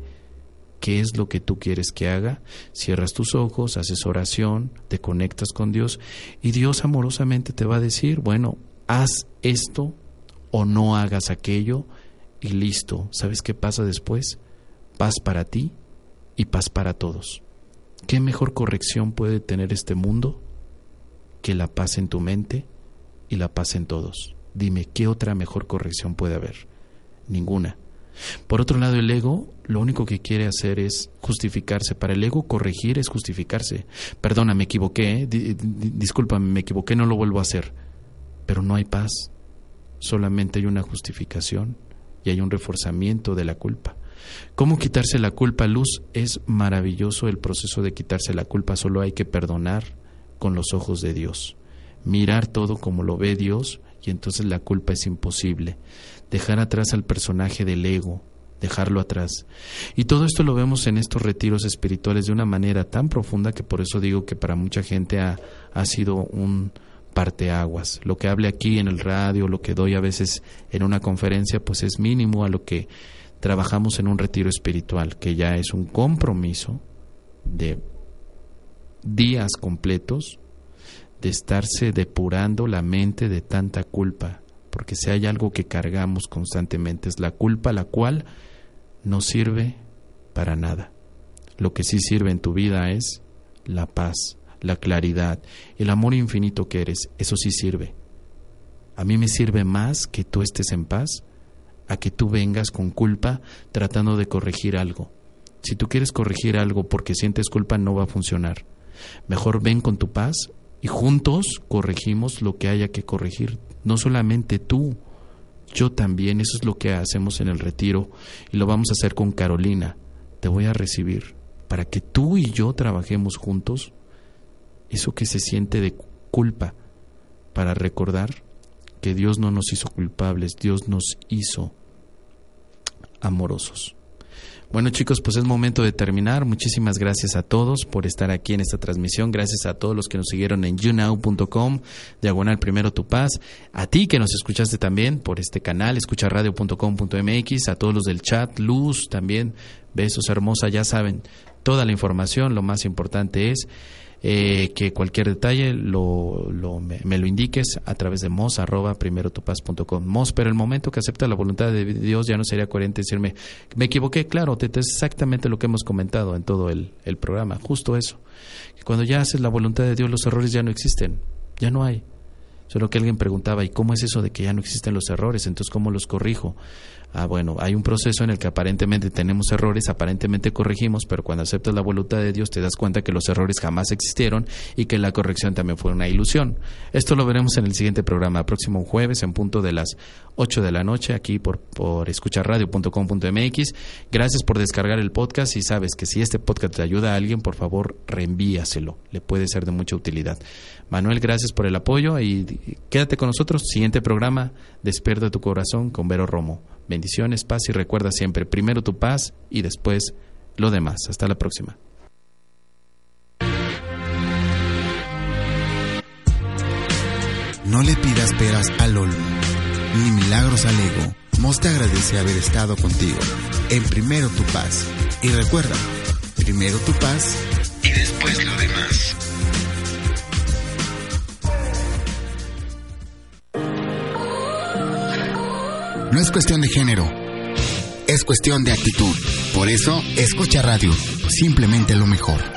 qué es lo que tú quieres que haga, cierras tus ojos, haces oración, te conectas con Dios y Dios amorosamente te va a decir, bueno, haz esto o no hagas aquello y listo. ¿Sabes qué pasa después? Paz para ti y paz para todos. ¿Qué mejor corrección puede tener este mundo que la paz en tu mente y la paz en todos? Dime, ¿qué otra mejor corrección puede haber? Ninguna. Por otro lado, el ego lo único que quiere hacer es justificarse. Para el ego corregir es justificarse. Perdona, me equivoqué, ¿eh? discúlpame, me equivoqué, no lo vuelvo a hacer. Pero no hay paz, solamente hay una justificación y hay un reforzamiento de la culpa. ¿Cómo quitarse la culpa, Luz? Es maravilloso el proceso de quitarse la culpa, solo hay que perdonar con los ojos de Dios. Mirar todo como lo ve Dios y entonces la culpa es imposible dejar atrás al personaje del ego, dejarlo atrás. Y todo esto lo vemos en estos retiros espirituales de una manera tan profunda que por eso digo que para mucha gente ha, ha sido un parteaguas. Lo que hable aquí en el radio, lo que doy a veces en una conferencia, pues es mínimo a lo que trabajamos en un retiro espiritual, que ya es un compromiso de días completos de estarse depurando la mente de tanta culpa, porque si hay algo que cargamos constantemente es la culpa, la cual no sirve para nada. Lo que sí sirve en tu vida es la paz, la claridad, el amor infinito que eres, eso sí sirve. A mí me sirve más que tú estés en paz a que tú vengas con culpa tratando de corregir algo. Si tú quieres corregir algo porque sientes culpa no va a funcionar. Mejor ven con tu paz juntos corregimos lo que haya que corregir no solamente tú, yo también, eso es lo que hacemos en el retiro y lo vamos a hacer con Carolina. Te voy a recibir para que tú y yo trabajemos juntos eso que se siente de culpa, para recordar que Dios no nos hizo culpables, Dios nos hizo amorosos. Bueno chicos, pues es momento de terminar. Muchísimas gracias a todos por estar aquí en esta transmisión. Gracias a todos los que nos siguieron en younow.com, diagonal primero tu paz. A ti que nos escuchaste también por este canal, escucharradio.com.mx. A todos los del chat, Luz también. Besos hermosa, ya saben toda la información. Lo más importante es eh, que cualquier detalle lo, me, lo indiques a través de mos arroba primero mos pero el momento que acepta la voluntad de Dios ya no sería coherente decirme me equivoqué claro te, es exactamente lo que hemos comentado en todo el, el programa justo eso cuando ya haces la voluntad de Dios los errores ya no existen ya no hay Solo que alguien preguntaba, ¿y cómo es eso de que ya no existen los errores? Entonces, ¿cómo los corrijo? Ah, bueno, hay un proceso en el que aparentemente tenemos errores, aparentemente corregimos, pero cuando aceptas la voluntad de Dios te das cuenta que los errores jamás existieron y que la corrección también fue una ilusión. Esto lo veremos en el siguiente programa, próximo jueves en punto de las 8 de la noche, aquí por, por escucharradio.com.mx. Gracias por descargar el podcast y sabes que si este podcast te ayuda a alguien, por favor, reenvíaselo. Le puede ser de mucha utilidad. Manuel, gracias por el apoyo y quédate con nosotros. Siguiente programa, Despierta tu corazón con Vero Romo. Bendiciones, paz y recuerda siempre, primero tu paz y después lo demás. Hasta la próxima. No le pidas peras al olmo, ni milagros al ego. Mos te agradece haber estado contigo. En primero tu paz. Y recuerda, primero tu paz y después lo demás. No es cuestión de género, es cuestión de actitud. Por eso, escucha radio, simplemente lo mejor.